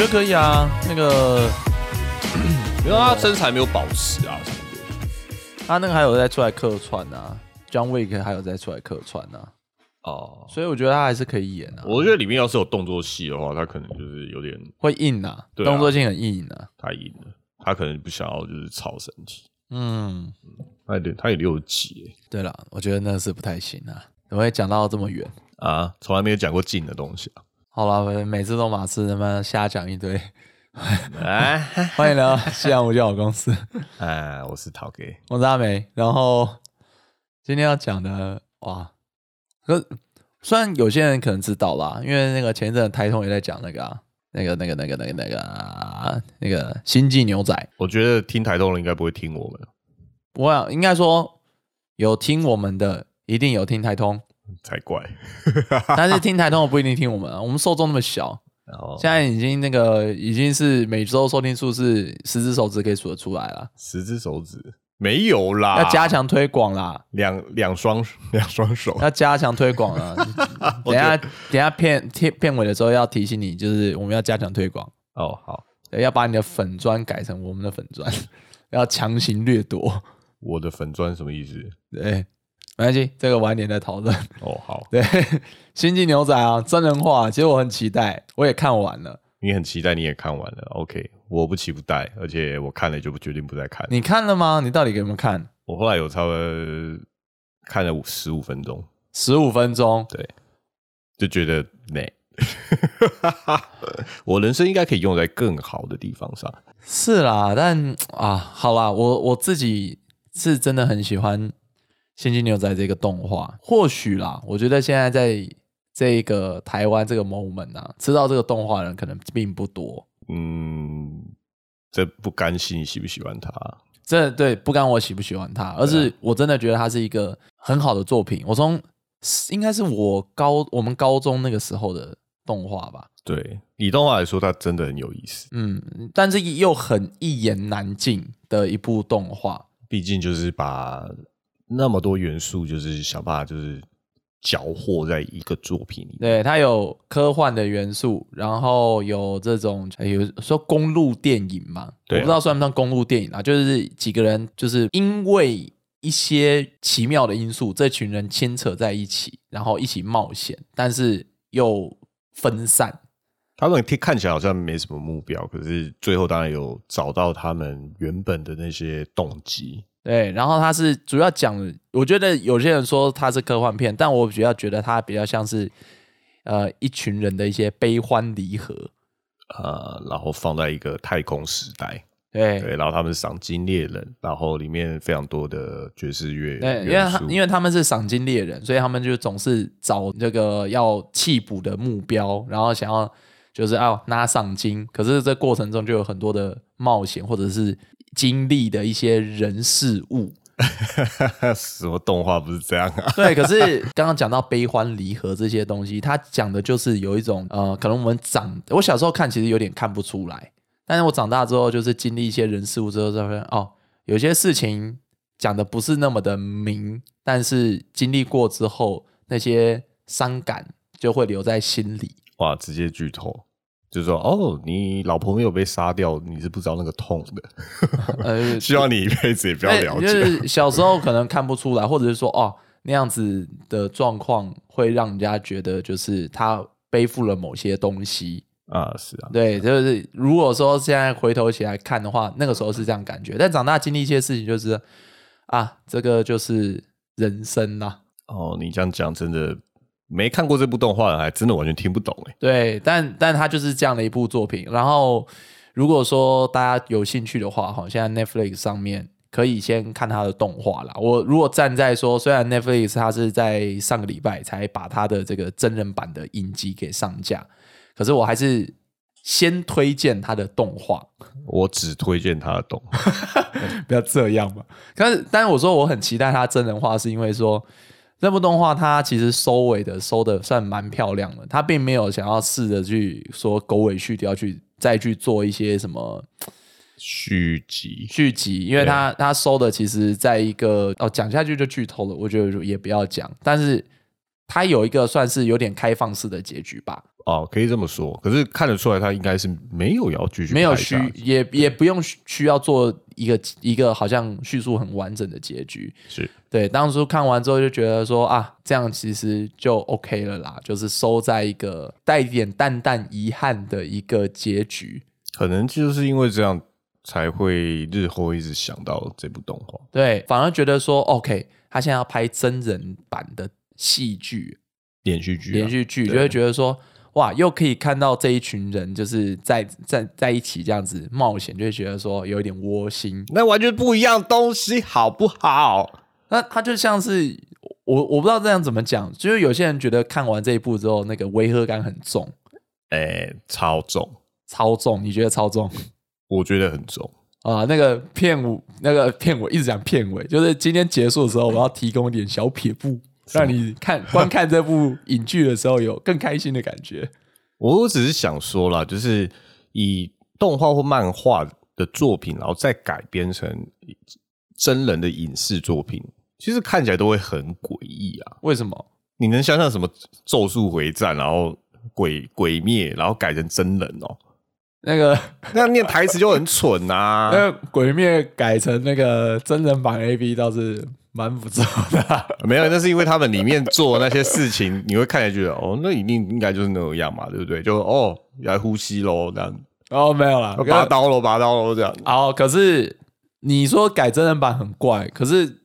我觉得可以啊。那个 因为他身材没有保持啊什么的。他那个还有在出来客串啊，John Wick 还有在出来客串啊，哦，所以我觉得他还是可以演啊。我觉得里面要是有动作戏的话，他可能就是有点会硬啊，动作性很硬啊。太硬了，他可能不想要就是超身体。嗯，他也他也六级欸对了，我觉得那是不太行啊，怎么会讲到这么远？啊，从来没有讲过近的东西啊。好了，每次都马刺他妈瞎讲一堆。哎欢迎来到西洋无教公司，哎，我是陶哥，我是阿梅。然后今天要讲的哇，可虽然有些人可能知道啦，因为那个前一阵台通也在讲那个、啊、那个、那个、那个、那个、那个、啊、那个星际牛仔。我觉得听台东人应该不会听我们，不会、啊，应该说有听我们的，一定有听台通，才怪。但是听台通的不一定听我们啊。我们受众那么小，现在已经那个已经是每周收听数是十只手指可以数得出来了，十只手指没有啦，要加强推广啦。两两双 两双手。要加强推广了。等一下，等一下片片片尾的时候要提醒你，就是我们要加强推广，哦，好，对要把你的粉砖改成我们的粉砖，要强行掠夺。我的粉砖什么意思？对，没关系，这个晚点再讨论。哦，好，对，星际牛仔啊，真人化，其实我很期待，我也看完了。你很期待，你也看完了，OK，我不期不待，而且我看了就不决定不再看。你看了吗？你到底给没有看？我后来有差不多看了五十五分钟，十五分钟，对，就觉得美。我人生应该可以用在更好的地方上。是啦，但啊，好啦，我我自己是真的很喜欢《星际牛仔》这个动画。或许啦，我觉得现在在这个台湾这个 moment 啊，知道这个动画的人可能并不多。嗯，这不甘心你喜不喜欢他？这对不干我喜不喜欢他，而是我真的觉得它是一个很好的作品。我从应该是我高我们高中那个时候的动画吧，对，以动画来说，它真的很有意思。嗯，但是又很一言难尽的一部动画。毕竟就是把那么多元素，就是想办法就是搅和在一个作品里。对，它有科幻的元素，然后有这种哎有说公路电影嘛，对啊我不知道算不算公路电影啊，就是几个人就是因为一些奇妙的因素，这群人牵扯在一起，然后一起冒险，但是又分散。他们听看起来好像没什么目标，可是最后当然有找到他们原本的那些动机。对，然后它是主要讲，我觉得有些人说它是科幻片，但我比较觉得它比较像是呃一群人的一些悲欢离合。呃，然后放在一个太空时代，对对，然后他们是赏金猎人，然后里面非常多的爵士乐对，因为，他因为他们是赏金猎人，所以他们就总是找这个要弃捕的目标，然后想要就是要拿赏金。可是这过程中就有很多的冒险，或者是经历的一些人事物。什么动画不是这样啊？对，可是刚刚讲到悲欢离合这些东西，它讲的就是有一种呃，可能我们长，我小时候看其实有点看不出来，但是我长大之后，就是经历一些人事物之后，才发现哦，有些事情讲的不是那么的明，但是经历过之后，那些伤感就会留在心里。哇，直接剧透，就是说哦，你老婆没有被杀掉，你是不知道那个痛的。呃，希望你一辈子也不要哎了解。就是小时候可能看不出来，或者是说哦那样子的状况会让人家觉得就是他背负了某些东西。啊，是啊，对，就是如果说现在回头起来看的话，那个时候是这样感觉，但长大经历一些事情，就是啊，这个就是人生啦。哦，你这样讲真的没看过这部动画的，还真的完全听不懂哎。对，但但它就是这样的一部作品。然后，如果说大家有兴趣的话，哈，现在 Netflix 上面可以先看它的动画啦。我如果站在说，虽然 Netflix 它是在上个礼拜才把它的这个真人版的影集给上架，可是我还是先推荐他的动画。我只推荐他的动画，不要这样嘛。但是，但是我说我很期待他真人化，是因为说这部动画它其实收尾的收的算蛮漂亮的，它并没有想要试着去说狗尾续貂去再去做一些什么续集续集，因为它它收的其实在一个哦讲下去就剧透了，我觉得也不要讲，但是它有一个算是有点开放式的结局吧。哦，可以这么说。可是看得出来，他应该是没有要继续没有需也也不用需需要做一个一个好像叙述很完整的结局。是对，当初看完之后就觉得说啊，这样其实就 OK 了啦，就是收在一个带一点淡淡遗憾的一个结局。可能就是因为这样，才会日后一直想到这部动画。对，反而觉得说 OK，他现在要拍真人版的戏剧、连续剧啊、连续剧，就会觉得说哇，又可以看到这一群人就是在在在一起这样子冒险，就会觉得说有一点窝心。那完全不一样东西，好不好？那他就像是我我不知道这样怎么讲，就是有些人觉得看完这一部之后，那个违和感很重，哎、超重，超重，你觉得超重？我觉得很重。啊，那个片尾，那个片尾一直讲片尾，就是今天结束的时候，我要提供一点小撇步，让你看观看这部影剧的时候有更开心的感觉。我只是想说啦，就是以动画或漫画的作品，然后再改编成真人的影视作品，其实看起来都会很诡异啊。为什么？你能想象什么《咒术回战》，然后鬼鬼灭，然后改成真人哦？那个 那念台词就很蠢那啊！个鬼灭改成那个真人版 A V 倒是蛮不错的啊、没有，那是因为他们里面做那些事情，你会看起来觉得哦，那一定应该就是那样嘛，对不对？就哦，来呼吸喽，这样哦，没有啦，拔刀喽，拔刀喽，这样。哦，可是你说改真人版很怪，可是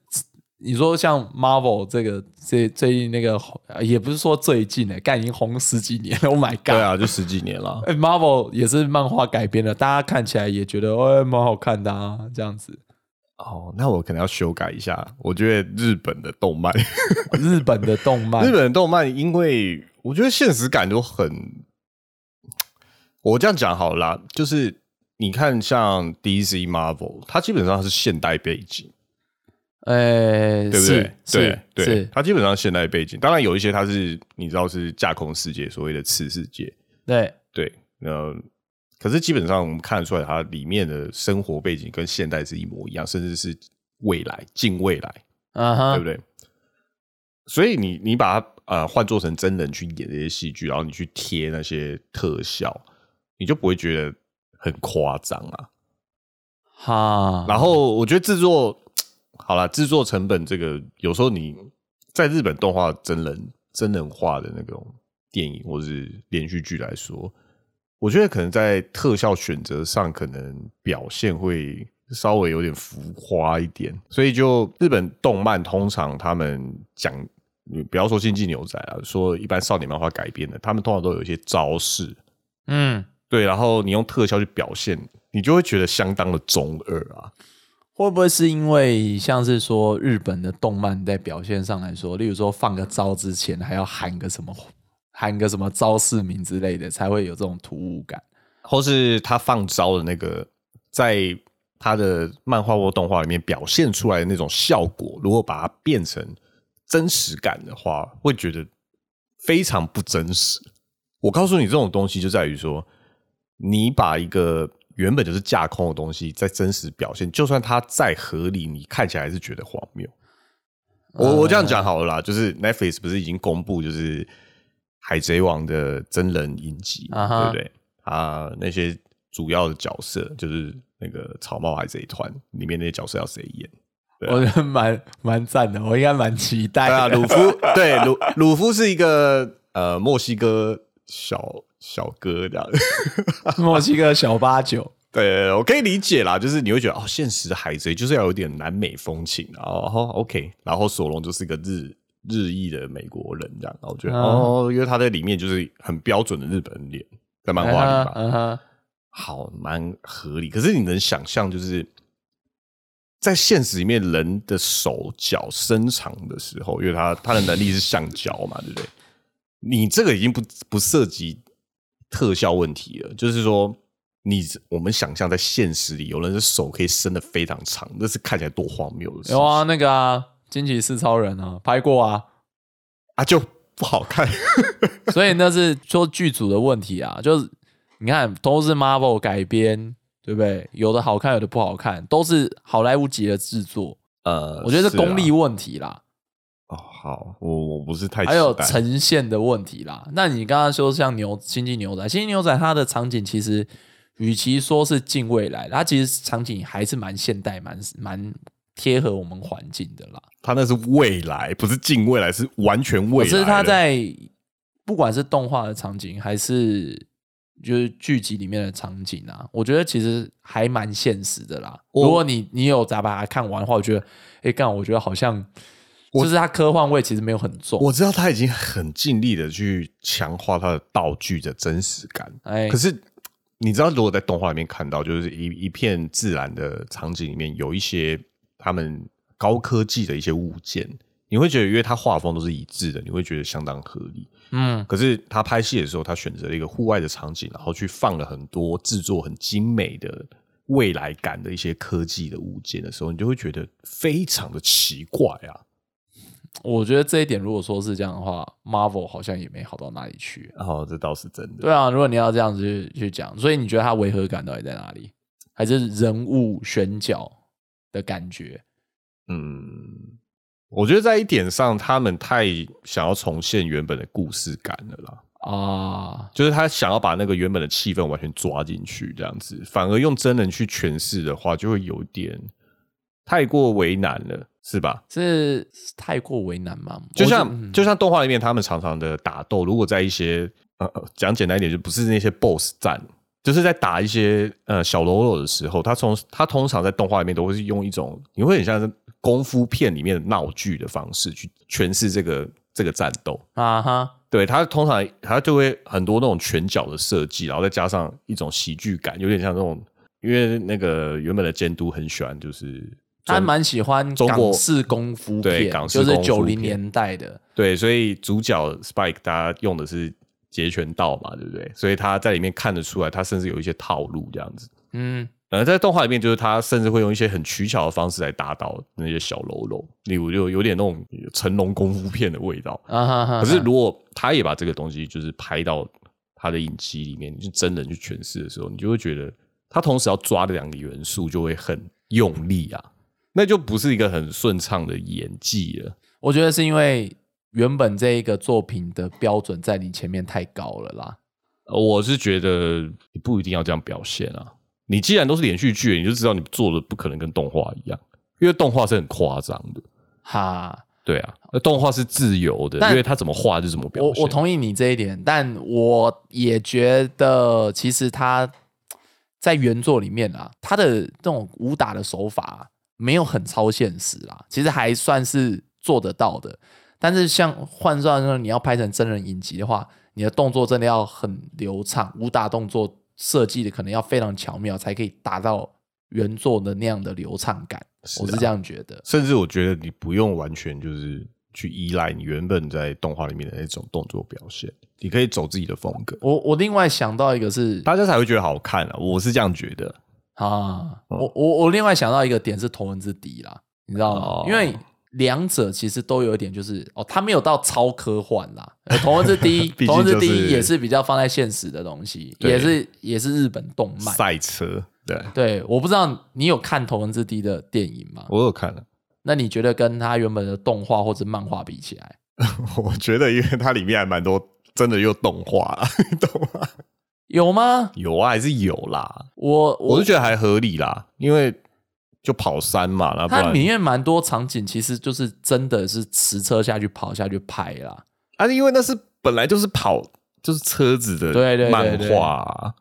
你说像 Marvel 这个最最近那个呃也不是说最近的，干已经红十几年了，Oh my god！对啊，就十几年了。哎、m a r v e l 也是漫画改编的，大家看起来也觉得哎蛮好看的啊，这样子。哦，那我可能要修改一下。我觉得日本的动漫，日本的动漫日本的动漫，因为我觉得现实感都很，我这样讲好了啦，就是你看像 DC、Marvel，它基本上是现代背景，哎，对不对？是对是对，，它基本上现代背景。当然有一些它是你知道是架空世界，所谓的次世界，对，对，呃，可是基本上我们看得出来，它里面的生活背景跟现代是一模一样，甚至是未来近未来。啊哈，对不对？所以你你把它呃换做成真人去演这些戏剧，然后你去贴那些特效，你就不会觉得很夸张啊。哈，然后我觉得制作好了，制作成本这个有时候你在日本动画真人真人化的那种电影或是连续剧来说，我觉得可能在特效选择上，可能表现会稍微有点浮夸一点。所以就日本动漫通常他们讲，你不要说星际牛仔啊，说一般少年漫画改编的，他们通常都有一些招式，嗯，对，然后你用特效去表现，你就会觉得相当的中二啊。会不会是因为像是说日本的动漫在表现上来说，例如说放个招之前还要喊个什么喊个什么招式名之类的，才会有这种突兀感？或是他放招的那个，在他的漫画或动画里面表现出来的那种效果，如果把它变成真实感的话，会觉得非常不真实。我告诉你，这种东西就在于说，你把一个原本就是架空的东西，在真实表现，就算它再合理，你看起来还是觉得荒谬。我我这样讲好了啦，就是 Netflix 不是已经公布就是《海贼王》的真人影集对不对？啊，那些主要的角色就是那个草帽海贼团里面那些角色要谁演？我觉得蛮蛮赞的，我应该蛮期待对啊，的。鲁夫对鲁鲁夫是一个呃墨西哥小小哥这样。墨西哥小八九，对，我可以理解啦，就是你会觉得哦，现实的海贼就是要有点南美风情，然后、哦、OK，然后索隆就是个日日裔的美国人这样，然后我觉得、嗯哦，因为他在里面就是很标准的日本人脸，在漫画里吧，好蛮合理。可是你能想象，就是在现实里面，人的手脚伸长的时候，因为他他的能力是橡胶嘛，对不对？你这个已经不不涉及特效问题了，就是说，你我们想象在现实里，有人的手可以伸的非常长，那是看起来多荒谬的事有啊，那个啊，惊奇四超人啊，拍过啊，啊，就不好看。所以那是说剧组的问题啊，就是你看都是 Marvel 改编，对不对？有的好看，有的不好看，都是好莱坞级的制作，呃，我觉得是啊功力问题啦。哦，好，我我不是太还有呈现的问题啦。那你刚刚说像牛星际牛仔，星际牛仔它的场景其实与其说是近未来，它其实场景还是蛮现代、蛮蛮贴合我们环境的啦。它那是未来，不是近未来，是完全未来。可是它在不管是动画的场景，还是就是剧集里面的场景啊，我觉得其实还蛮现实的啦。如果你你有咋把它看完的话，我觉得，哎，干，我觉得好像就是它科幻味其实没有很重。我知道他已经很尽力的去强化他的道具的真实感，哎可，是你知道，如果在动画里面看到，就是一一片自然的场景里面有一些他们高科技的一些物件，你会觉得，因为它画风都是一致的，你会觉得相当合理。嗯，可是他拍戏的时候，他选择了一个户外的场景，然后去放了很多制作很精美的未来感的一些科技的物件的时候，你就会觉得非常的奇怪啊。我觉得这一点如果说是这样的话，Marvel 好像也没好到哪里去。哦这倒是真的。对啊，如果你要这样子去去讲，所以你觉得它违和感到底在哪里？还是人物选角的感觉？嗯，我觉得在一点上，他们太想要重现原本的故事感了啦。啊，就是他想要把那个原本的气氛完全抓进去，这样子，反而用真人去诠释的话，就会有点太过为难了，是吧？是太过为难吗？就我像嗯就像动画里面他们常常的打斗，如果在一些呃呃讲简单一点，就不是那些 BOSS 战，就是在打一些呃小喽啰的时候，他从他通常在动画里面都会是用一种你会很像是功夫片里面的闹剧的方式去诠释这个这个战斗。啊哈，对他通常他就会很多那种拳脚的设计，然后再加上一种喜剧感，有点像那种，因为那个原本的监督很喜欢，就是他蛮喜欢中国港式功夫片，对港式就是九零年代的。对，所以主角 Spike 大家用的是截拳道嘛，对不对？所以他在里面看得出来，他甚至有一些套路这样子。嗯，呃，在动画里面，就是他甚至会用一些很取巧的方式来打倒那些小喽啰，例如就有点那种成龙功夫片的味道。啊哈哈。可是如果他也把这个东西就是拍到他的影集里面，就真人去诠释的时候，你就会觉得他同时要抓的两个元素就会很用力啊，那就不是一个很顺畅的演技了。我觉得是因为原本这一个作品的标准在你前面太高了啦。呃我是觉得你不一定要这样表现啊。你既然都是连续剧，你就知道你做的不可能跟动画一样，因为动画是很夸张的。哈，对啊，那动画是自由的，因为他怎么画就怎么表我现。我同意你这一点，但我也觉得其实他在原作里面啊，他的这种武打的手法没有很超现实啦，其实还算是做得到的。但是像换算说你要拍成真人影集的话，你的动作真的要很流畅，武打动作设计的可能要非常巧妙，才可以达到原作的那样的流畅感。是啊我是这样觉得。甚至我觉得你不用完全就是去依赖你原本在动画里面的那种动作表现，你可以走自己的风格，我我另外想到一个是大家才会觉得好看啊！我是这样觉得。啊，我我我另外想到一个点是头文字 D 啦，你知道吗？哦因为两者其实都有一点就是哦，它没有到超科幻啦。呃头文字 D，头文字就是 D 也是比较放在现实的东西，也是也是日本动漫。赛车，对对，我不知道你有看头文字 D 的电影吗？我有看了。那你觉得跟它原本的动画或者漫画比起来，我觉得，因为它里面还蛮多真的又动画啦，你？有吗？有啊，还是有啦。我我是觉得还合理啦，因为就跑山嘛，那不它然里面蛮多场景其实就是真的是骑车下去跑下去拍啦。啊，因为那是本来就是跑就是车子的对对对漫对画啊，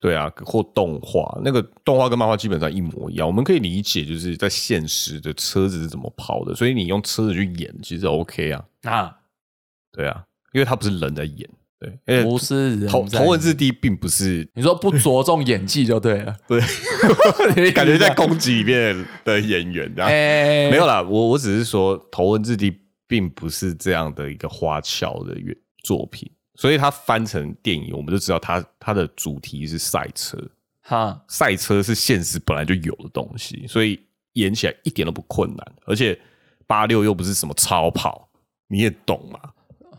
对啊，或动画，那个动画跟漫画基本上一模一样，我们可以理解就是在现实的车子是怎么跑的，所以你用车子去演其实 OK 啊，啊，对啊，因为它不是人在演，对，不是人头头文字 D 并不是你说不着重演技就对了，对，感觉在攻击里面的演员这样。哎没有啦，我我只是说头文字 D 并不是这样的一个花俏的原作品，所以它翻成电影，我们就知道它它的主题是赛车，哈，赛车是现实本来就有的东西，所以演起来一点都不困难，而且八六又不是什么超跑，你也懂嘛。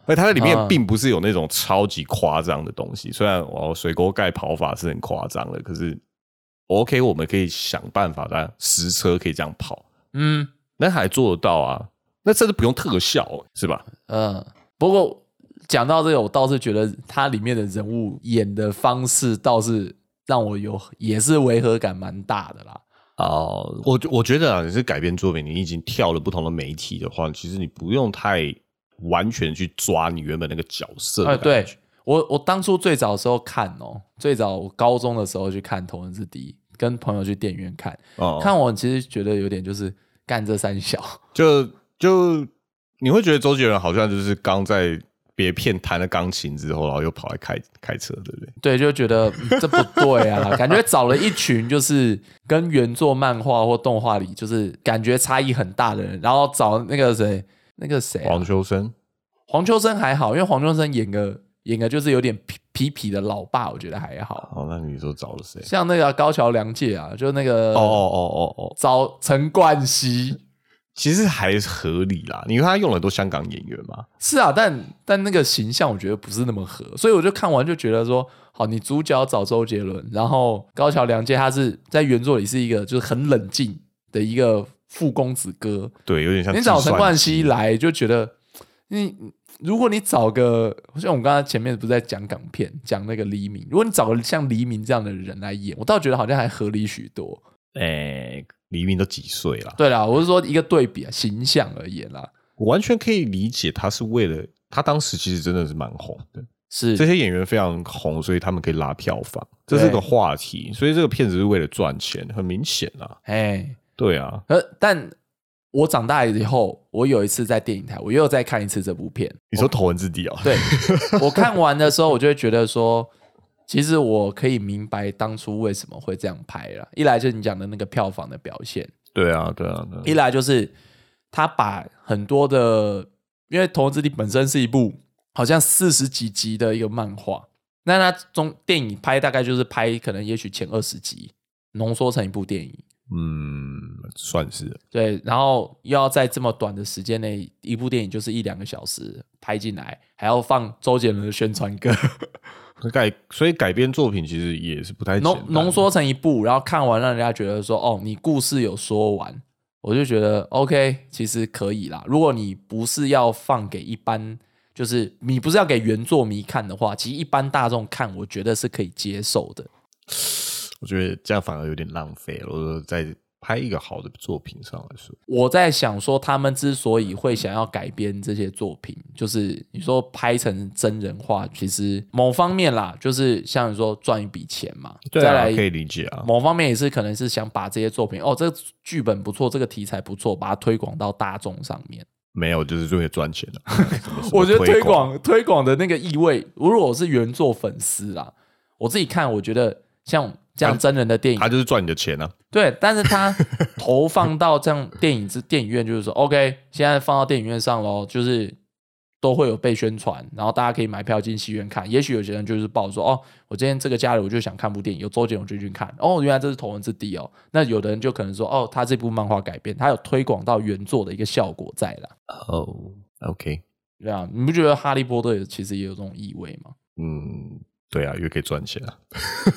而它里面啊并不是有那种超级夸张的东西，虽然哦水沟盖跑法是很夸张的，可是 OK，我们可以想办法让实车可以这样跑，嗯，那还做得到啊。那甚至不用特效，是吧？嗯，不过讲到这个，我倒是觉得它里面的人物演的方式倒是让我有也是违和感蛮大的啦。哦，我我觉得啊，你是改编作品，你已经跳了不同的媒体的话，其实你不用太完全去抓你原本那个角色。哎，对我我当初最早的时候看哦，最早我高中的时候去看《头文字 D》，跟朋友去电影院看，哦，看我其实觉得有点就是干这三小，就就你会觉得周杰伦好像就是刚在别片弹了钢琴之后，然后又跑来开开车，对不对？对，就觉得嗯这不对啊，感觉找了一群就是跟原作漫画或动画里就是感觉差异很大的人，然后找那个谁，那个谁、啊黄，秋生，黄秋生还好，因为黄秋生演个演个就是有点痞痞痞的老爸，我觉得还好。哦，那你说找了谁？像那个高桥良介啊，就那个哦哦哦哦哦，找陈冠希，其实还合理啦，因为他用了很多香港演员嘛。是啊，但但那个形象我觉得不是那么合，所以我就看完就觉得说，好，你主角找周杰伦，然后高桥良介他是在原作里是一个就是很冷静的一个富公子哥，对，有点像你找陈冠希希来就觉得你。如果你找个像我们刚才前面不是在讲港片，讲那个黎明，如果你找个像黎明这样的人来演，我倒觉得好像还合理许多。哎，黎明都几岁了？对啦，我是说一个对比啊，形象而言啦，我完全可以理解他是为了他当时其实真的是蛮红的，是这些演员非常红，所以他们可以拉票房，这是个话题。所以这个片子是为了赚钱，很明显啊。哎，对啊，呃，但我长大以后，我有一次在电影台，我又再看一次这部片。你说头文字 D 哦，对我看完的时候，我就会觉得说，其实我可以明白当初为什么会这样拍了。一来就是你讲的那个票房的表现，对啊，对啊，对啊一来就是他把很多的，因为《头文字 D》本身是一部好像四十几集的一个漫画，那它中电影拍大概就是拍可能也许前二十集浓缩成一部电影。嗯，算是对，然后又要在这么短的时间内，一部电影就是一两个小时拍进来，还要放周杰伦的宣传歌，改，所以改编作品其实也是不太浓浓缩成一部，然后看完让人家觉得说，哦，你故事有说完，我就觉得 OK，其实可以啦。如果你不是要放给一般，就是你不是要给原作迷看的话，其实一般大众看，我觉得是可以接受的。我觉得这样反而有点浪费了。我说在拍一个好的作品上来说，我在想说，他们之所以会想要改编这些作品，就是你说拍成真人化，其实某方面啦，就是像你说赚一笔钱嘛。对啊，再来可以理解啊。某方面也是可能是想把这些作品，哦，这个剧本不错，这个题材不错，把它推广到大众上面。没有，就是为了赚钱的。什么我觉得推推广推广的那个意味，如果我是原作粉丝啦，我自己看，我觉得像这样真人的电影他，就是赚你的钱啊。对，但是他投放到这样电影之电影院，就是说，OK，现在放到电影院上喽，就是都会有被宣传，然后大家可以买票进戏院看。也许有些人就是抱着说，哦，我今天这个假日我就想看部电影，有周杰伦我就去看。哦，原来这是头文字 D 哦。那有的人就可能说，哦，他这部漫画改编，他有推广到原作的一个效果在了。哦，OK，对啊，你不觉得哈利波特也其实也有这种意味吗？嗯，对啊，因为可以赚钱啊。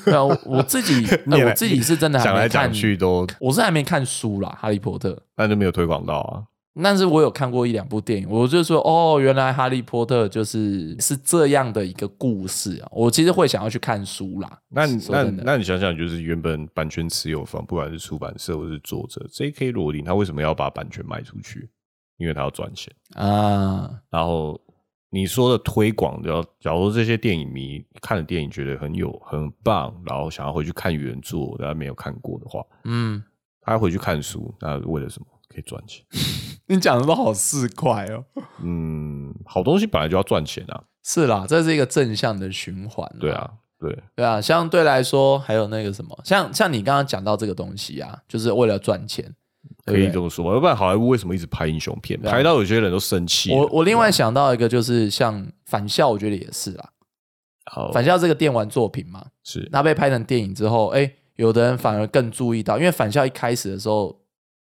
对啊，我我自己、我自己是真的还讲来没看讲，去都，我是还没看书啦，《哈利波特》。那就没有推广到啊。但是我有看过一两部电影，我就说哦，原来《哈利波特》就是是这样的一个故事啊。我其实会想要去看书啦。那你那那你想想，就是原本版权持有方，不管是出版社或是作者，J.K. 罗琳他为什么要把版权卖出去？因为他要赚钱。啊，然后你说的推广，要假如这些电影迷看了电影觉得很有很棒，然后想要回去看原作，但没有看过的话，嗯，他回去看书，那为了什么？可以赚钱。你讲的都好市侩哦。嗯，好东西本来就要赚钱啊。是啦，这是一个正向的循环。对，啊，对，对啊，相对来说还有那个什么，像像你刚刚讲到这个东西啊，就是为了赚钱。可以这么说。要不然好莱坞为什么一直拍英雄片，拍到有些人都生气？我我另外想到一个，就是像返校，我觉得也是啦。好返校这个电玩作品嘛，是那被拍成电影之后，哎，有的人反而更注意到，因为返校一开始的时候，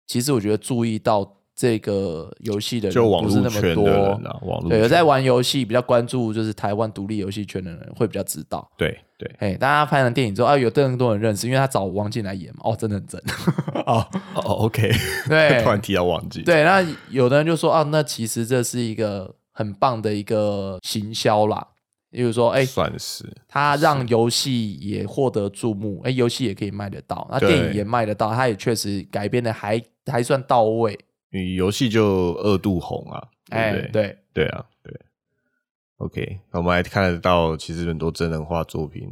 其实我觉得注意到这个游戏的人就网不是那么络圈的多。人，啊，网络对，有在玩游戏比较关注就是台湾独立游戏圈的人会比较知道。对对。哎，大家拍完电影之后啊，有更多人认识，因为他找王静来演嘛，哦，真的很真。哦。哦，OK，对。突然提到王静，对，那有的人就说啊，那其实这是一个很棒的一个行销啦。例如说，哎，算是他让游戏也获得注目，哎，游戏也可以卖得到，那电影也卖得到，他也确实改编的还还算到位。你游戏就二度红啊，对哎不，对？对，对啊，对。OK，那我们还看得到，其实很多真人化作品，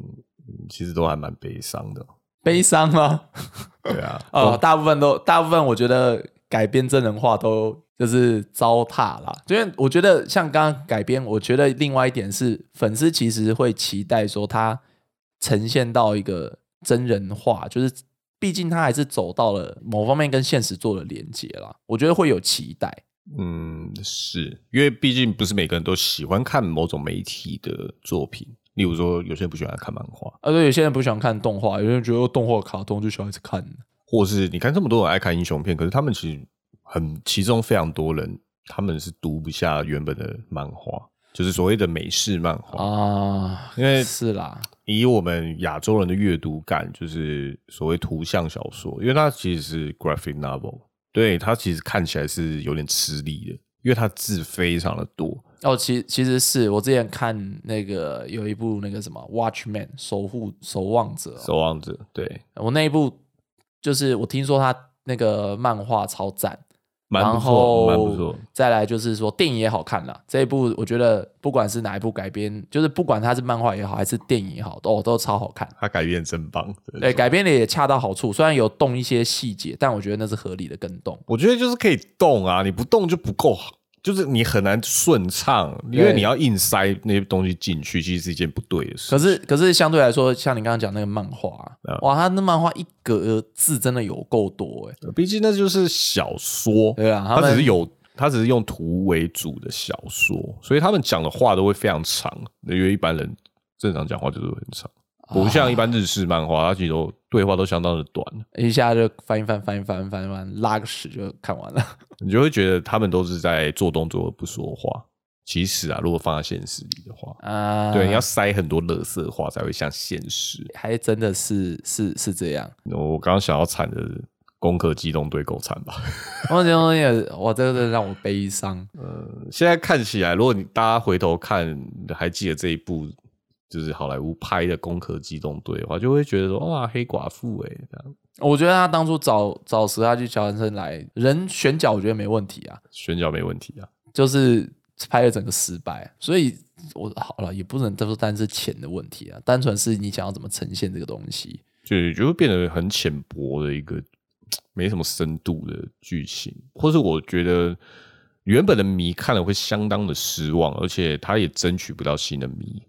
嗯其实都还蛮悲伤的。悲伤吗？对啊，哦，大部分都，大部分我觉得改编真人化都就是糟蹋啦。因为我觉得像刚刚改编，我觉得另外一点是粉丝其实会期待说它呈现到一个真人化，就是毕竟它还是走到了某方面跟现实做了连接啦。我觉得会有期待。嗯，是因为毕竟不是每个人都喜欢看某种媒体的作品，例如说有些人不喜欢看漫画，啊，对，有些人不喜欢看动画，有些人觉得动画卡通就小孩子看。或是你看这么多人爱看英雄片，可是他们其实很其中非常多人他们是读不下原本的漫画，就是所谓的美式漫画。啊，因为是啦，以我们亚洲人的阅读感，就是所谓图像小说，因为它其实是 graphic novel，对它其实看起来是有点吃力的，因为它字非常的多。哦，其其实是我之前看那个有一部那个什么《Watchman》守护守望者哦、守望者，对，我那一部就是我听说他那个漫画超赞，然蛮不错，后蛮不错。再来就是说电影也好看啦，这一部我觉得不管是哪一部改编，就是不管它是漫画也好还是电影也好，都都超好看。它改编真棒，对，改编的也恰到好处，虽然有动一些细节，但我觉得那是合理的跟动。我觉得就是可以动啊，你不动就不够好，就是你很难顺畅，因为你要硬塞那些东西进去，其实是一件不对的事。可是，可是相对来说，像你刚刚讲那个漫画、哇，他那漫画一格字真的有够多哎、毕竟那就是小说，对啊他它只是有，他只是用图为主的小说，所以他们讲的话都会非常长，因为一般人正常讲话就是很长，不像一般日式漫画，它其实都对话都相当的短，一下就翻一翻，翻一翻，翻一翻，拉个屎就看完了。你就会觉得他们都是在做动作而不说话。其实啊，如果放在现实里的话，啊，对，你要塞很多乐色话才会像现实。还真的是是是这样。我刚刚想要惨的《攻壳机动队》够惨吧？我这东西也，哇，这个真的让我悲伤。现在看起来，如果你大家回头看，还记得这一部就是好莱坞拍的《攻壳机动队》的话，就会觉得说哇，黑寡妇哎、这样我觉得他当初找找史哈去乔安森来人选角，我觉得没问题啊，选角没问题啊。就是拍了整个失败，所以我好了也不能说单是钱的问题啊，单纯是你想要怎么呈现这个东西。就就会变得很浅薄的一个没什么深度的剧情，或是我觉得原本的迷看了会相当的失望，而且他也争取不到新的迷。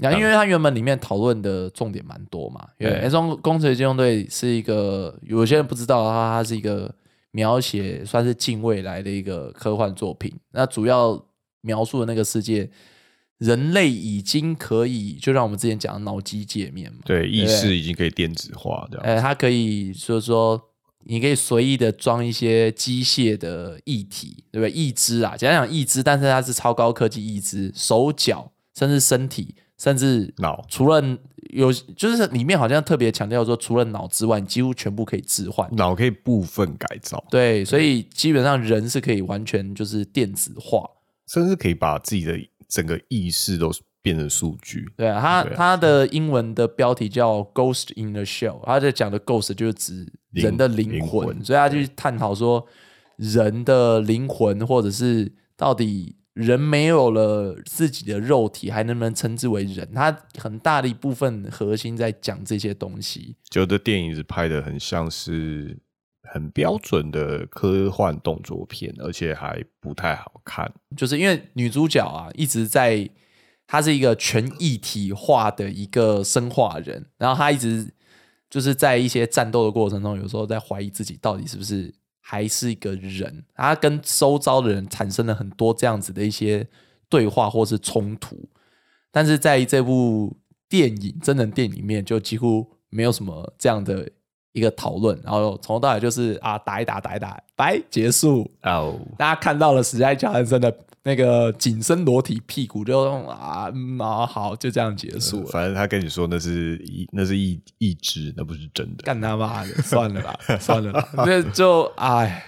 那因为它原本里面讨论的重点蛮多嘛，因为对《中工程机动队》是一个有些人不知道它，它是一个描写算是近未来的一个科幻作品。那主要描述的那个世界，人类已经可以，就像我们之前讲的脑机界面嘛，对，意识已经可以电子化，这样。呃，它可以就是说，你可以随意的装一些机械的义体，对不对？义肢啊，简单讲义肢，但是它是超高科技义肢，手脚甚至身体，甚至脑除了有，就是里面好像特别强调说，除了脑之外，你几乎全部可以置换。脑可以部分改造，对，所以基本上人是可以完全就是电子化。甚至可以把自己的整个意识都变成数据。对啊，它对啊它的英文的标题叫《Ghost in the Shell》，它在讲的 ghost 就是指灵人的灵灵魂，魂所以他去探讨说人的灵魂，或者是到底人没有了自己的肉体，还能不能称之为人？他很大的一部分核心在讲这些东西。就的电影是拍的很像是很标准的科幻动作片，而且还不太好看。就是因为女主角啊一直在，她是一个全一体化的一个生化人，然后她一直就是在一些战斗的过程中，有时候在怀疑自己到底是不是还是一个人，他跟周遭的人产生了很多这样子的一些对话或是冲突，但是在这部电影真人电影里面，就几乎没有什么这样的一个讨论，然后从头到尾就是啊打一打打一打，拜结束。哦，大家看到了史嘉乔汉森的那个紧身裸体屁股，就啊嗯啊好，就这样结束了。反正他跟你说那是一那是一一只，那不是真的。干他妈的，算了吧，算了啦，那就哎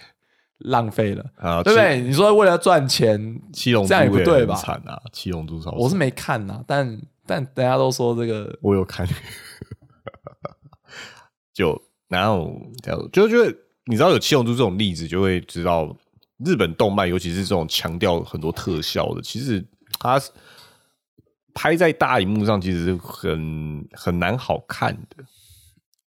浪费了，啊，对不对？你说为了赚钱，七龙珠这样也不对吧很惨啊，七龙珠超惨我是没看呐，但但大家都说这个我有看，就然后就就得你知道有七龙珠这种例子，就会知道日本动漫，尤其是这种强调很多特效的，其实它拍在大荧幕上，其实是很很难好看的。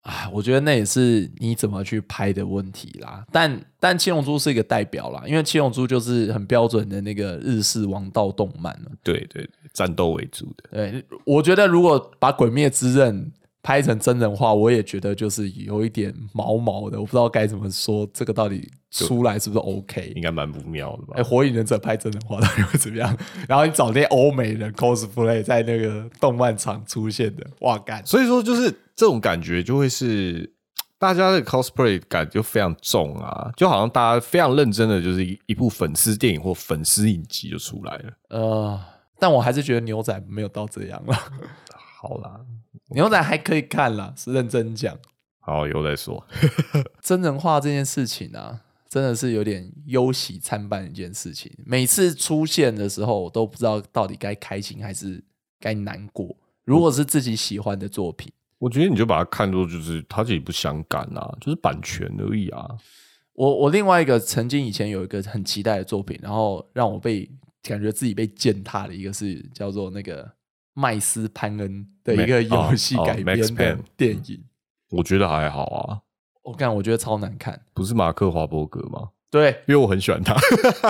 啊，我觉得那也是你怎么去拍的问题啦。但但七龙珠是一个代表啦，因为七龙珠就是很标准的那个日式王道动漫对对，战斗为主的，对，我觉得如果把《鬼灭之刃》拍成真人化，我也觉得就是有一点毛毛的，我不知道该怎么说，这个到底出来是不是 OK？应该蛮不妙的吧？哎，火影忍者拍真人化到底会怎么样？然后你找那些欧美人 cosplay 在那个动漫场出现的，哇干！所以说，就是这种感觉就会是 大家的 cosplay 感就非常重啊，就好像大家非常认真的，就是一一部粉丝电影或粉丝影集就出来了。呃，但我还是觉得牛仔没有到这样了。好啦，牛仔还可以看啦，是认真讲。好，以后再说。真人化这件事情啊，真的是有点忧喜参半的一件事情。每次出现的时候，我都不知道到底该开心还是该难过。如果是自己喜欢的作品，我觉得你就把它看作就是它自己不相干啊，就是版权而已啊。我我另外一个曾经以前有一个很期待的作品，然后让我被感觉自己被践踏的一个是叫做那个麦斯潘恩的一个游戏改编电影。我觉得还好啊，我看我觉得超难看。不是马克华伯格吗？对，因为我很喜欢他。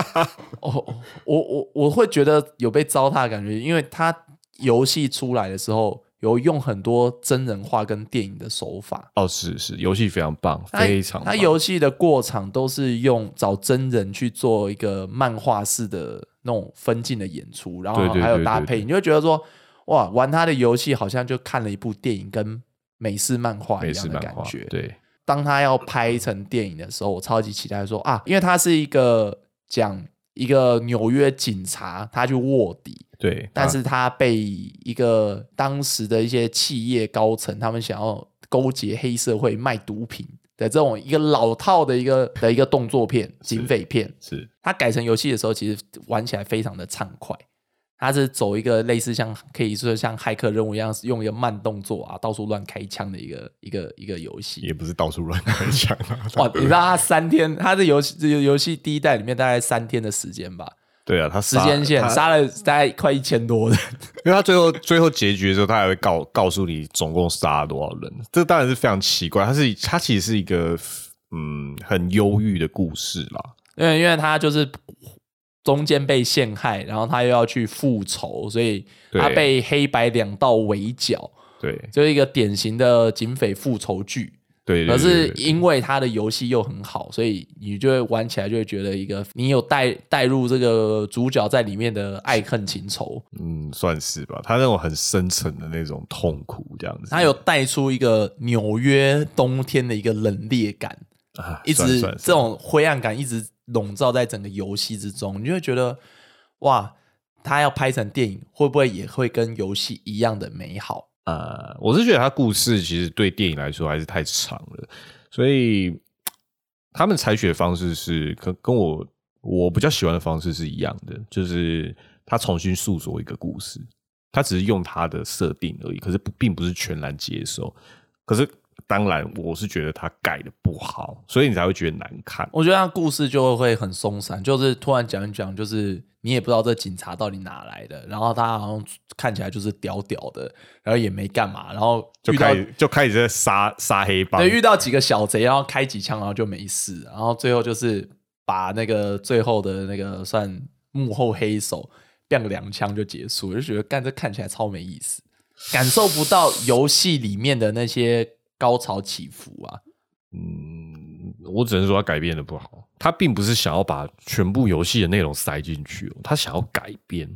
哦，我我我会觉得有被糟蹋的感觉，因为他游戏出来的时候有用很多真人化跟电影的手法，哦，是是，游戏非常棒，非常棒。它游戏的过场都是用找真人去做一个漫画式的那种分镜的演出，然后还有搭配，你就会觉得说，哇，玩他的游戏好像就看了一部电影跟美式漫画一样的感觉。对。当他要拍成电影的时候，我超级期待说啊，因为他是一个讲一个纽约警察，他去卧底，对，但是他被一个当时的一些企业高层，他们想要勾结黑社会卖毒品的这种一个老套的一个 的一个动作片、警匪片，是他改成游戏的时候，其实玩起来非常的畅快。它是走一个类似像可以说像骇客任务一样，用一个慢动作啊，到处乱开枪的一个一个一个游戏。也不是到处乱开枪啊。哇，你知道他三天，他的游戏这个游戏第一代里面大概三天的时间吧，对啊，他时间线杀了大概快一千多人。因为他最后最后结局的时候，他还会告告诉你总共杀了多少人，这当然是非常奇怪。他是他其实是一个嗯很忧郁的故事啦。因为因为他就是中间被陷害，然后他又要去复仇，所以他被黑白两道围剿，对。就是一个典型的警匪复仇剧。对，可是因为他的游戏又很好，所以你就会玩起来就会觉得一个你有带带入这个主角在里面的爱恨情仇，嗯算是吧，他那种很深沉的那种痛苦这样子，他有带出一个纽约冬天的一个冷冽感，啊一直这种灰暗感一直笼罩在整个游戏之中，你就会觉得哇，他要拍成电影会不会也会跟游戏一样的美好？呃，我是觉得他故事其实对电影来说还是太长了，所以他们采取的方式是跟跟我我比较喜欢的方式是一样的，就是他重新诉说一个故事，他只是用他的设定而已，可是不并不是全然接受。可是当然，我是觉得他改的不好，所以你才会觉得难看。我觉得他故事就会很松散，就是突然讲一讲，就是你也不知道这警察到底哪来的，然后他好像看起来就是屌屌的，然后也没干嘛，然后就开始就开始在杀杀黑帮对，遇到几个小贼，然后开几枪，然后就没事，然后最后就是把那个最后的那个算幕后黑手，变个两枪就结束，我就觉得干这看起来超没意思，感受不到游戏里面的那些高潮起伏啊。嗯，我只能说他改变的不好。他并不是想要把全部游戏的内容塞进去哦，他想要改编，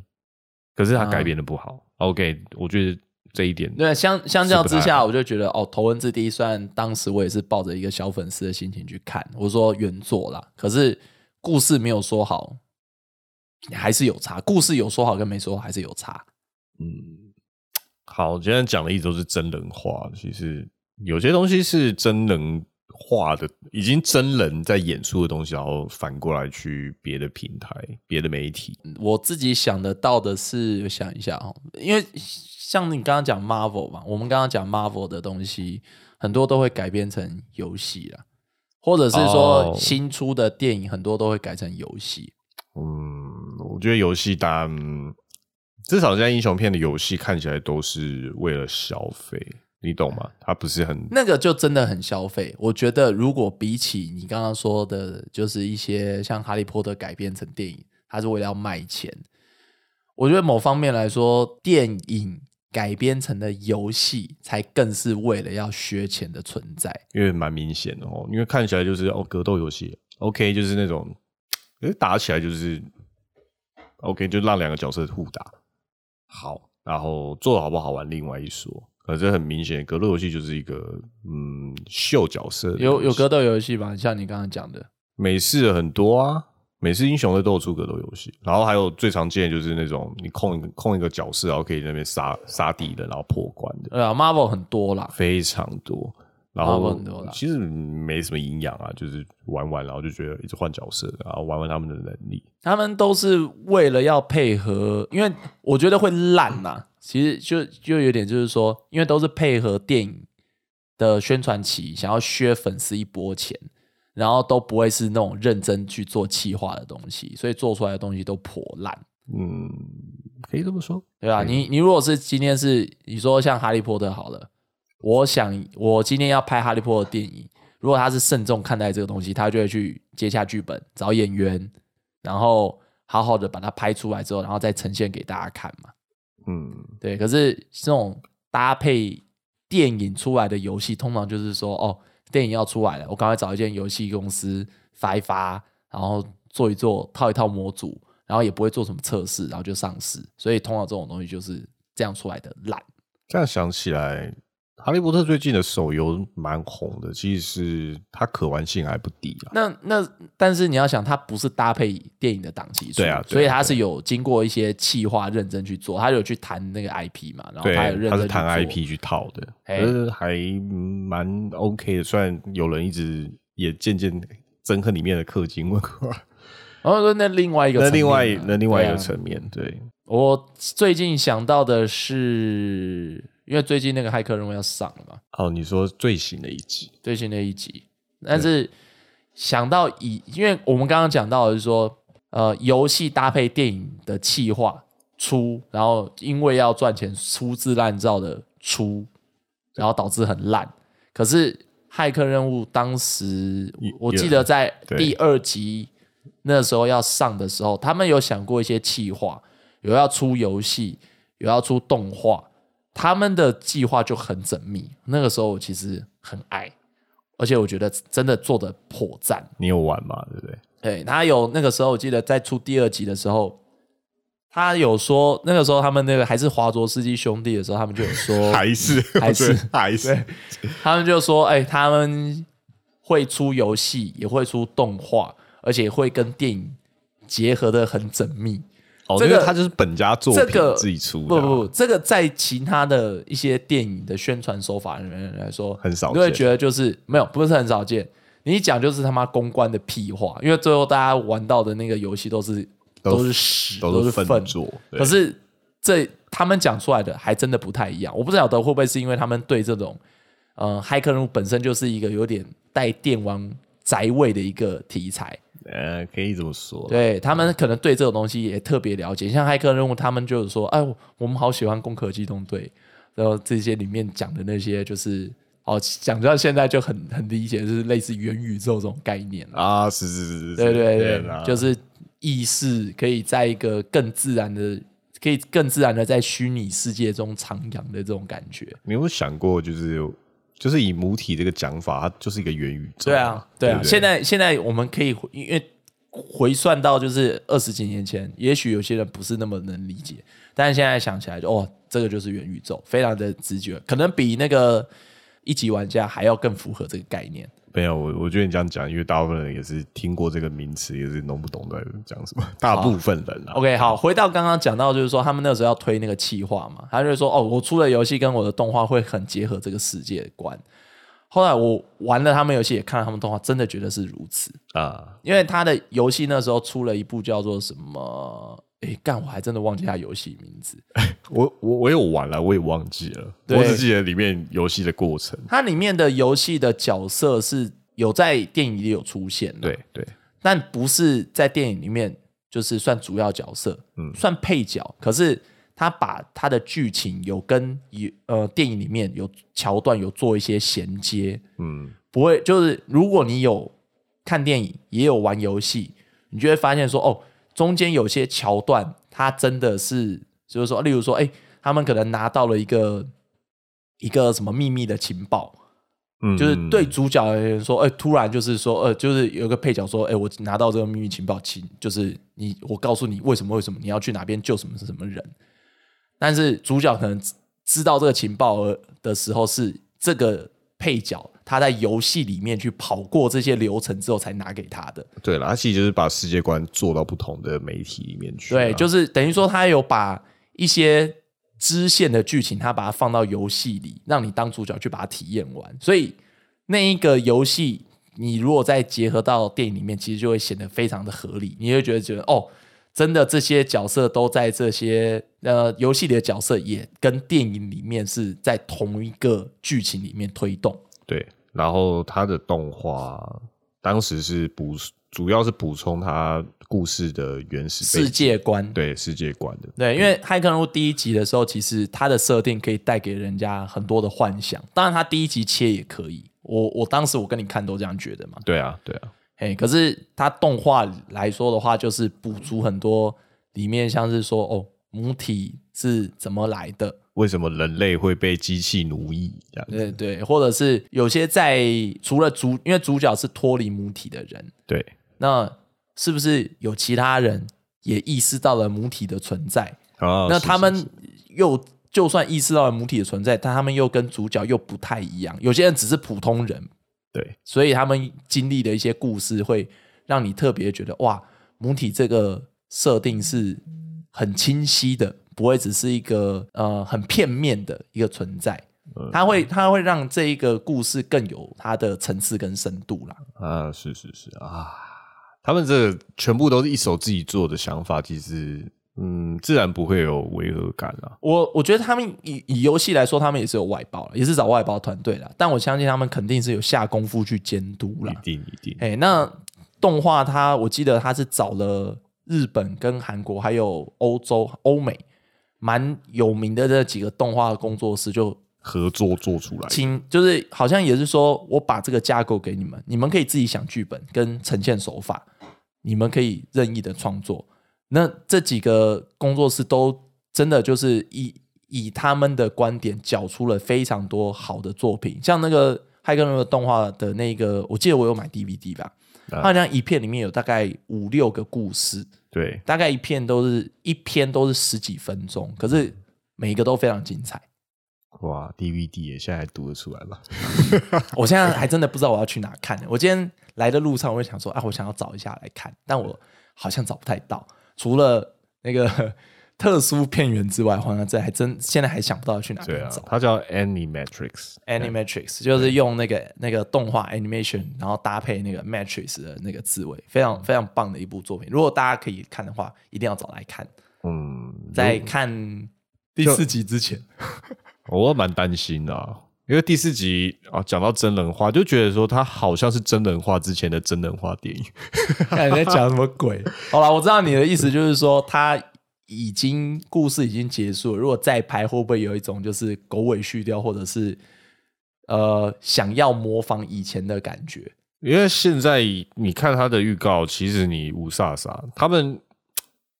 可是他改变的不好。OK，我觉得这一点，对，相相较之下，我就觉得哦，《头文字 D》虽然当时我也是抱着一个小粉丝的心情去看，我说原作啦，可是故事没有说好，还是有差。故事有说好跟没说好还是有差。嗯好，今天讲的一直都是真人话，其实有些东西是真人化的，已经真人在演出的东西，然后反过来去别的平台、别的媒体。我自己想得到的是，我想一下哦，因为像你刚刚讲 Marvel 嘛，我们刚刚讲 Marvel 的东西，很多都会改编成游戏啦，或者是说哦新出的电影，很多都会改成游戏。嗯，我觉得游戏当然，嗯至少现在英雄片的游戏看起来都是为了消费，你懂吗？它不是很那个就真的很消费。我觉得如果比起你刚刚说的，就是一些像《哈利波特》改编成电影，它是为了要卖钱。我觉得某方面来说，电影改编成的游戏才更是为了要削钱的存在。因为蛮明显的哦，因为看起来就是哦格斗游戏，OK，就是那种，诶打起来就是 OK，就让两个角色互打，好，然后做的好不好玩另外一说。可是很明显，格斗游戏就是一个嗯秀角色有有格斗游戏吧？像你刚刚讲的，美式的很多啊，美式英雄的都有出格斗游戏，然后还有最常见的就是那种你控一个控一个角色，然后可以在那边杀杀敌人，然后破关的，对啊，Marvel 很多啦。非常多。然后很多啦其实没什么营养啊，就是玩玩，然后就觉得一直换角色，然后玩玩他们的能力。他们都是为了要配合，因为我觉得会烂呐、其实就就有点就是说，因为都是配合电影的宣传期，想要削粉丝一波钱，然后都不会是那种认真去做企划的东西，所以做出来的东西都破烂，嗯，可以这么说。对吧？你你如果是今天是你说像哈利波特好了，我想我今天要拍哈利波特电影，如果他是慎重看待这个东西，他就会去接下剧本，找演员，然后好好的把它拍出来之后，然后再呈现给大家看嘛。嗯，对，可是这种搭配电影出来的游戏，通常就是说，哦，电影要出来了，我赶快找一间游戏公司发一发，然后做一做，套一套模组，然后也不会做什么测试，然后就上市。所以通常这种东西就是这样出来的烂。这样想起来，哈利波特最近的手游蛮红的，其实是它可玩性还不低啊。那那但是你要想，它不是搭配电影的档期数，对啊对啊所以它是有经过一些企划认真去做，它有去谈那个 IP 嘛，然后它有，认真谈 IP 去套的，哎。可是还嗯蛮 OK 的。虽然有人一直也渐渐憎恨里面的氪金文化，然后说那另外一个那另外啊那另外一个层面，对，我最近想到的是，因为最近那个骇客任务要上了嘛，哦，你说最新的一集，最新的一集，但是想到以，因为我们刚刚讲到的是说，呃，游戏搭配电影的企划出，然后因为要赚钱，粗制滥造的出，然后导致很烂。可是骇客任务当时我记得在第二集那时候要上的时候，他们有想过一些企划，有要出游戏，有要出动画，他们的计划就很缜密。那个时候我其实很爱，而且我觉得真的做的颇赞。你有玩吗？对不对？对他有那个时候，我记得在出第二集的时候，他有说那个时候他们那个还是华卓斯基兄弟的时候，他们就有说，还是还是还是他们就说，哎、他们会出游戏，也会出动画，而且会跟电影结合的很缜密。哦，这个他就是本家作品这个自己出的啊，不不不，这个在其他的一些电影的宣传手法里面来说，很少见你会觉得就是没有，不是很少见。你一讲就是他妈公关的屁话，因为最后大家玩到的那个游戏都是都都是屎，都是粪粪作可是这他们讲出来的还真的不太一样。我不晓得会不会是因为他们对这种呃骇客任务本身就是一个有点带电玩宅味的一个题材，呃，可以这么说，对他们可能对这种东西也特别了解，像骇客任务，他们就是说，哎，我们好喜欢攻壳机动队，然后这些里面讲的那些就是，哦，讲到现在就很很理解，就是类似元宇宙这种概念啊，啊，是是是是，对对对，啊就是意识可以在一个更自然的，可以更自然的在虚拟世界中徜徉的这种感觉。你有想过，就是就是以母体这个讲法，它就是一个元宇宙，对啊，对啊，不现在现在我们可以，因为回算到就是二十几年前，也许有些人不是那么能理解，但是现在想起来就哦，这个就是元宇宙，非常的直觉，可能比那个一级玩家还要更符合这个概念。没有，我我觉得你这样讲，因为大部分人也是听过这个名词，也是弄不懂在讲什么。大部分人啊，OK，好，回到刚刚讲到，就是说他们那时候要推那个企划嘛，他就说哦，我出的游戏跟我的动画会很结合这个世界观。后来我玩了他们游戏，也看了他们动画，真的觉得是如此。啊，因为他的游戏那时候出了一部叫做什么？诶，干，我还真的忘记他游戏名字。我我我有玩了，我也忘记了，我只记得里面游戏的过程。它里面的游戏的角色是有在电影里有出现的，对对，但不是在电影里面就是算主要角色，嗯算配角。可是他把他的剧情有跟有呃电影里面有桥段有做一些衔接，嗯，不会就是如果你有看电影也有玩游戏，你就会发现说哦，中间有些桥段它真的是就是说，例如说，哎，他们可能拿到了一个一个什么秘密的情报。嗯就是对主角而言说，哎、突然就是说，呃，就是有一个配角说，哎、我拿到这个秘密情报，请就是你，我告诉你为什么为什么你要去哪边救什么是什么人，但是主角可能知知道这个情报而的时候，是这个配角他在游戏里面去跑过这些流程之后才拿给他的，对了，他其实就是把世界观做到不同的媒体里面去啊。对，就是等于说他有把一些支线的剧情，他把它放到游戏里，让你当主角去把它体验完。所以那一个游戏，你如果再结合到电影里面，其实就会显得非常的合理。你会觉得觉得哦，真的这些角色都在这些呃游戏里的角色，也跟电影里面是在同一个剧情里面推动。对，然后他的动画当时是补，主要是补充他故事的原始世界观，对世界观的。对，因为《骇客任务》第一集的时候，其实它的设定可以带给人家很多的幻想。当然，它第一集切也可以。我我当时我跟你看都这样觉得嘛。对啊，对啊，嘿，可是它动画来说的话，就是补足很多里面像是说哦，母体是怎么来的，为什么人类会被机器奴役？这样对对，或者是有些在除了主，因为主角是脱离母体的人，对那是不是有其他人也意识到了母体的存在？啊，是那他们又就算意识到了母体的存在，但他们又跟主角又不太一样。有些人只是普通人，对所以他们经历的一些故事，会让你特别觉得哇，母体这个设定是很清晰的，不会只是一个呃很片面的一个存在。它会它会让这一个故事更有它的层次跟深度啦。啊，是是是啊，他们这全部都是一手自己做的想法，其实嗯，自然不会有违和感啊。我我觉得他们以以游戏来说，他们也是有外包了，也是找外包团队啦。但我相信他们肯定是有下功夫去监督啦一。定一定，哎，那动画它，我记得它是找了日本跟韩国还有欧洲、欧美蛮有名的这几个动画工作室，就合作做出来，请就是好像也是说我把这个架构给你们，你们可以自己想剧本跟呈现手法，你们可以任意的创作。那这几个工作室都真的就是以以他们的观点缴出了非常多好的作品，像那个《骇客任务》动画的那个，我记得我有买 DVD 吧，好像一片里面有大概五六个故事，对，大概一片都是一篇都是十几分钟，可是每一个都非常精彩。哇，DVD 也现在还读得出来吧？我现在还真的不知道我要去哪看。我今天来的路上，我就想说，啊，我想要找一下来看，但我好像找不太到。除了那个特殊片源之外，好像这还真现在还想不到去哪对啊找。，它叫 Animatrix，Animatrix 就是用那个那个动画 animation，然后搭配那个 matrix 的那个字尾，非常非常棒的一部作品。如果大家可以看的话，一定要找来看。嗯，在看第四集之前，我蛮担心的、啊，因为第四集啊讲到真人化，就觉得说它好像是真人化之前的真人化电影。看你在讲什么鬼？好了，我知道你的意思，就是说他已经故事已经结束了，如果再拍，会不会有一种就是狗尾续貂，或者是呃想要模仿以前的感觉？因为现在你看他的预告，其实你无煞煞，他们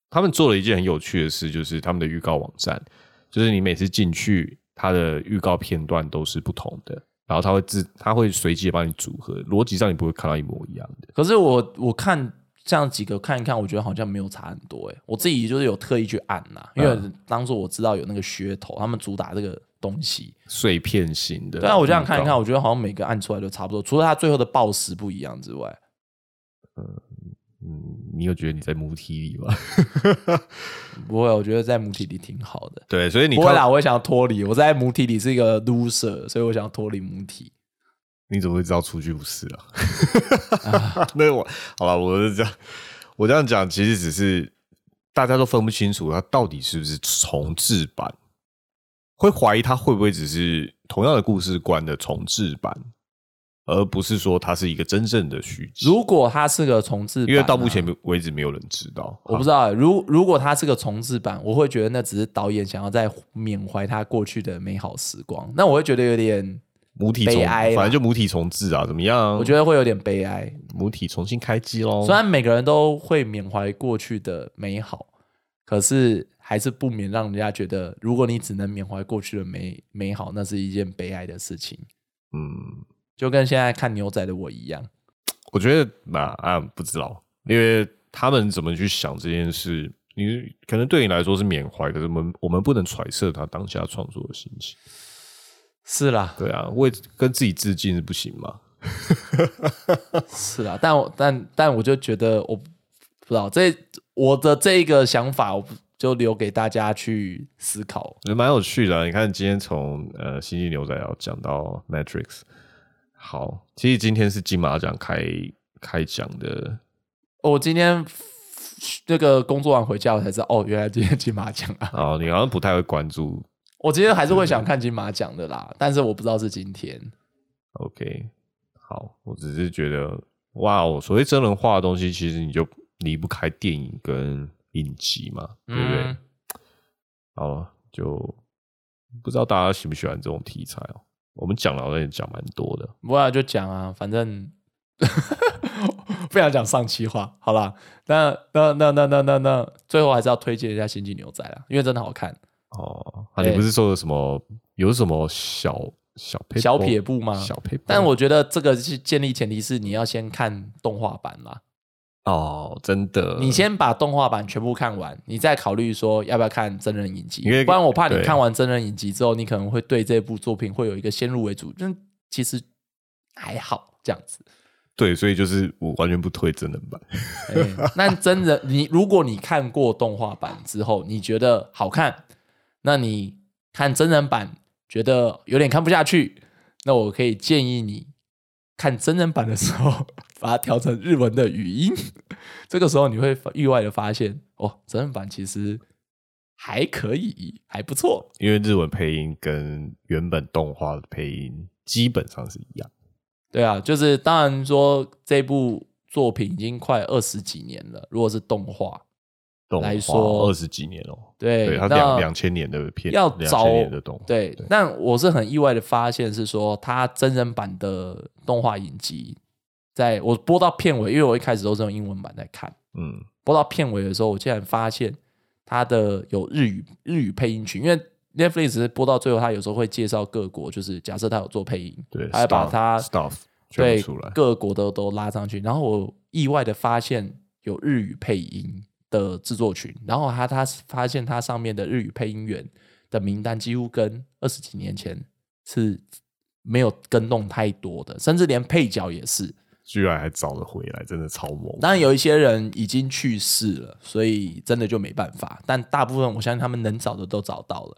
他们做了一件很有趣的事，就是他们的预告网站，就是你每次进去，它的预告片段都是不同的，然后他会自他会随机的帮你组合，逻辑上你不会看到一模一样的。可是我我看这样几个看一看，我觉得好像没有差很多。哎，我自己就是有特意去按呐，因为当初我知道有那个噱头，他们主打这个东西碎片型的。对啊，我这样看一看，我觉得好像每个按出来都差不多，除了它最后的报时不一样之外。嗯嗯，你有觉得你在母体里吗？不会，我觉得在母体里挺好的。对，所以你不会啦，我也想要脱离。我在母体里是一个 loser，所以我想要脱离母体。你怎么会知道出去不是啊？那我好了，我是这样，我这样讲其实只是大家都分不清楚它到底是不是重置版，会怀疑它会不会只是同样的故事观的重置版，而不是说它是一个真正的续集。如果它是个重置版，因为到目前为止没有人知道，我不知道。如如果它是个重置版，我会觉得那只是导演想要在缅怀他过去的美好时光，那我会觉得有点。母体重，反正就母体重置啊，怎么样？我觉得会有点悲哀。母体重新开机喽。虽然每个人都会缅怀过去的美好，可是还是不免让人家觉得，如果你只能缅怀过去的美美好，那是一件悲哀的事情。嗯，就跟现在看牛仔的我一样。我觉得那啊，不知道，因为他们怎么去想这件事，你可能对你来说是缅怀，可是我们我们不能揣测他当下创作的心情。是啦，对啊，为跟自己致敬是不行吗？是啦，但我但但我就觉得，我不知道这我的这一个想法，我就留给大家去思考。也蛮有趣的，你看今天从呃《星际牛仔》要讲到《Matrix》，好，其实今天是金马奖开开奖的。我今天那个工作完回家，我才知道，哦，原来今天金马奖啊！哦，你好像不太会关注。我今天还是会想看金马奖的啦，但是我不知道是今天。OK，好，我只是觉得，哇哦，所谓真人化的东西，其实你就离不开电影跟影集嘛，对不对？好，就不知道大家喜不喜欢这种题材哦。我们讲了，好像讲蛮多的，不然就讲啊，反正 不想讲上期话，好啦，那那那那那那那，最后还是要推荐一下《星际牛仔》啦，因为真的好看。哦，啊，你不是说的什么有什么小小小撇步吗？小撇步，但我觉得这个是建立前提是你要先看动画版啦。哦，真的，你先把动画版全部看完，你再考虑说要不要看真人影集。因为不然我怕你看完真人影集之后，你可能会对这部作品会有一个先入为主，但其实还好这样子。对，所以就是我完全不推真人版。那真人，你如果你看过动画版之后，你觉得好看？那你看真人版觉得有点看不下去，那我可以建议你看真人版的时候 把它调成日文的语音，这个时候你会意外的发现，哦，真人版其实还可以，还不错。因为日文配音跟原本动画的配音基本上是一样。对啊，就是当然说这部作品已经快二十几年了，如果是动画。来说二十几年哦，对，他两两千年的片，要早的动画对，但我是很意外的发现是说，他真人版的动画影集，在我播到片尾，因为我一开始都是用英文版在看，嗯，播到片尾的时候，我竟然发现他的有日语日语配音群，因为 Netflix 播到最后，他有时候会介绍各国，就是假设他有做配音，对，还把他 stuff 对，各国都都拉上去，然后我意外的发现有日语配音。的制作群，然后他他发现他上面的日语配音员的名单几乎跟二十几年前是没有跟动太多的，甚至连配角也是，居然还找了回来，真的超猛。当然有一些人已经去世了，所以真的就没办法。但大部分我相信他们能找的都找到了。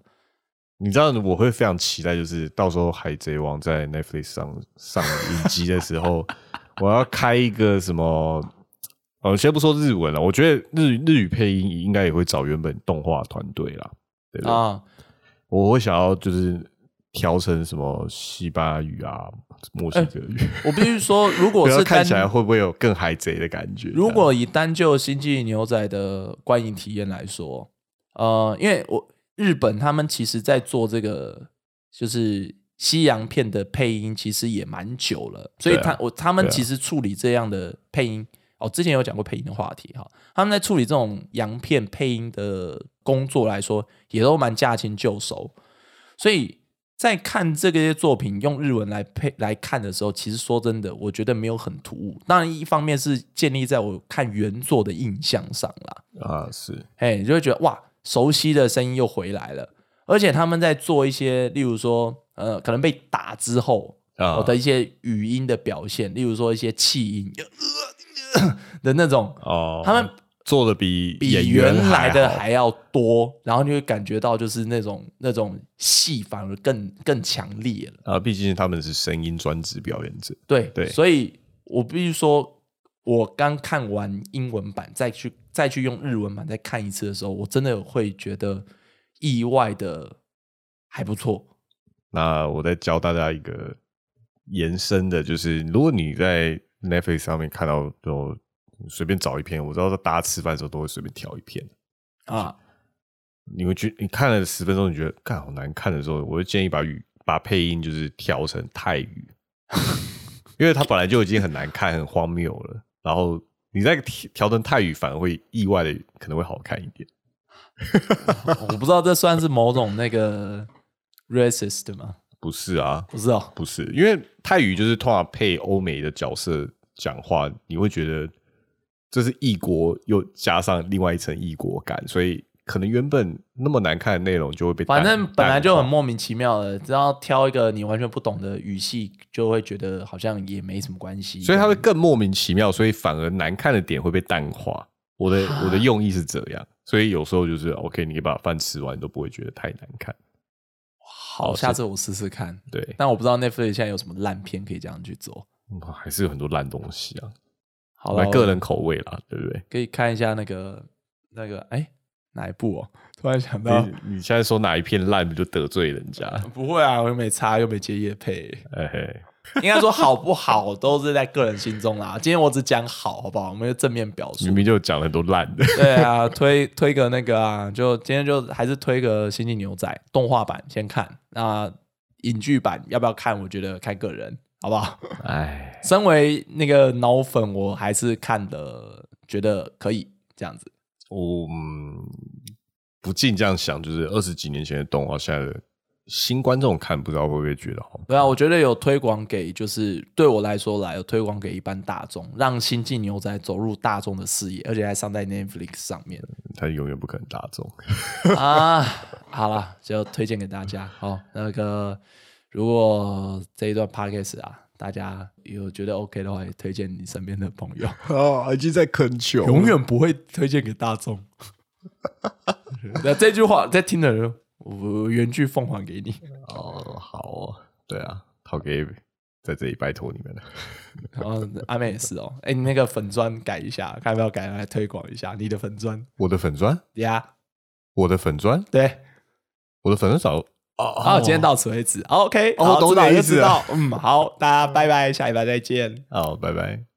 你知道我会非常期待，就是到时候海贼王在 Netflix 上上影集的时候，我要开一个什么。呃，先不说日文了，我觉得日日语配音应该也会找原本动画团队啦，对啊，我会想要就是调成什么西班牙语啊、墨西哥语。我必须说，如果是看起来会不会有更海贼的感觉？如果以单就《星际牛仔》的观影体验来说，呃，因为我日本他们其实在做这个就是西洋片的配音，其实也蛮久了，所以他我他们其实处理这样的配音。哦，之前有讲过配音的话题哈，他们在处理这种洋片配音的工作来说，也都蛮驾轻就熟。所以在看这些作品用日文来配来看的时候，其实说真的，我觉得没有很突兀。当然，一方面是建立在我看原作的印象上啦。啊，是哎，你就会觉得哇，熟悉的声音又回来了。而且他们在做一些，例如说，呃，可能被打之后啊我的一些语音的表现，例如说一些气音 的那种，哦，他们做的比比原来的好还要多，然后你会感觉到就是那种那种戏反而更更强烈了。啊，毕竟他们是声音专职表演者。对对所以我必须说，我刚看完英文版，再去再去用日文版再看一次的时候，我真的会觉得意外的还不错。那我再教大家一个延伸的，就是如果你在 Netflix 上面看到就随便找一篇，我知道大家吃饭的时候都会随便挑一篇，啊，你会觉你看了十分钟，你觉得干好难看的时候，我就建议把语把配音就是调成泰语，因为它本来就已经很难看、很荒谬了，然后你再调调成泰语，反而会意外的可能会好看一点。我不知道这算是某种那个 racist 吗？不是啊，不是哦，不是，因为泰语就是通常配欧美的角色讲话，你会觉得这是异国，又加上另外一层异国感，所以可能原本那么难看的内容就会被反正本来就很莫名其妙的，只要挑一个你完全不懂的语系，就会觉得好像也没什么关系。所以它会更莫名其妙，所以反而难看的点会被淡化。我的我的用意是这样，所以有时候就是 OK，你把饭吃完都不会觉得太难看。好，下次我试试看。对，但我不知道 Netflix 现在有什么烂片可以这样去做。嗯还是有很多烂东西啊，好了，个人口味啦，对不对？可以看一下那个那个哎哪一部哦？突然想到，你你现在说哪一片烂，不就得罪人家？不会啊，我又没差，又没接叶配。哎嘿，应该说好不好都是在个人心中啦。今天我只讲好，好不好？我们就正面表述明。明就讲了很多烂的。对啊，推推个那个啊，就今天就还是推个《星际牛仔》动画版先看。那影剧版要不要看？我觉得看个人，好不好？哎，身为那个脑粉，我还是看的觉得可以这样子。我嗯不禁这样想，就是二十几年前的动画，现在的新观众看，不知道会不会觉得好？对啊，我觉得有推广给，就是对我来说来有推广给一般大众，让《星际牛仔》走入大众的视野，而且还上在 Netflix 上面他永远不可能大众。啊。好了，就推荐给大家。好，那个如果这一段 podcast 啊，大家有觉得 OK 的话，也推荐你身边的朋友。哦，已经在恳求永远不会推荐给大众。那这句话在听的人，我原句奉还给你。哦，好哦，对啊，好给在这里拜托你们了。然 后阿妹也是哦，哎，你那个粉砖改一下，看要不要改来推广一下你的粉砖我的粉砖，呀？我的粉砖，对，我的粉砖少哦好，今天到此为止。OK，哦好，知道就懂你的意思了知道。嗯，好，大家拜拜，下礼拜再见。好，拜拜。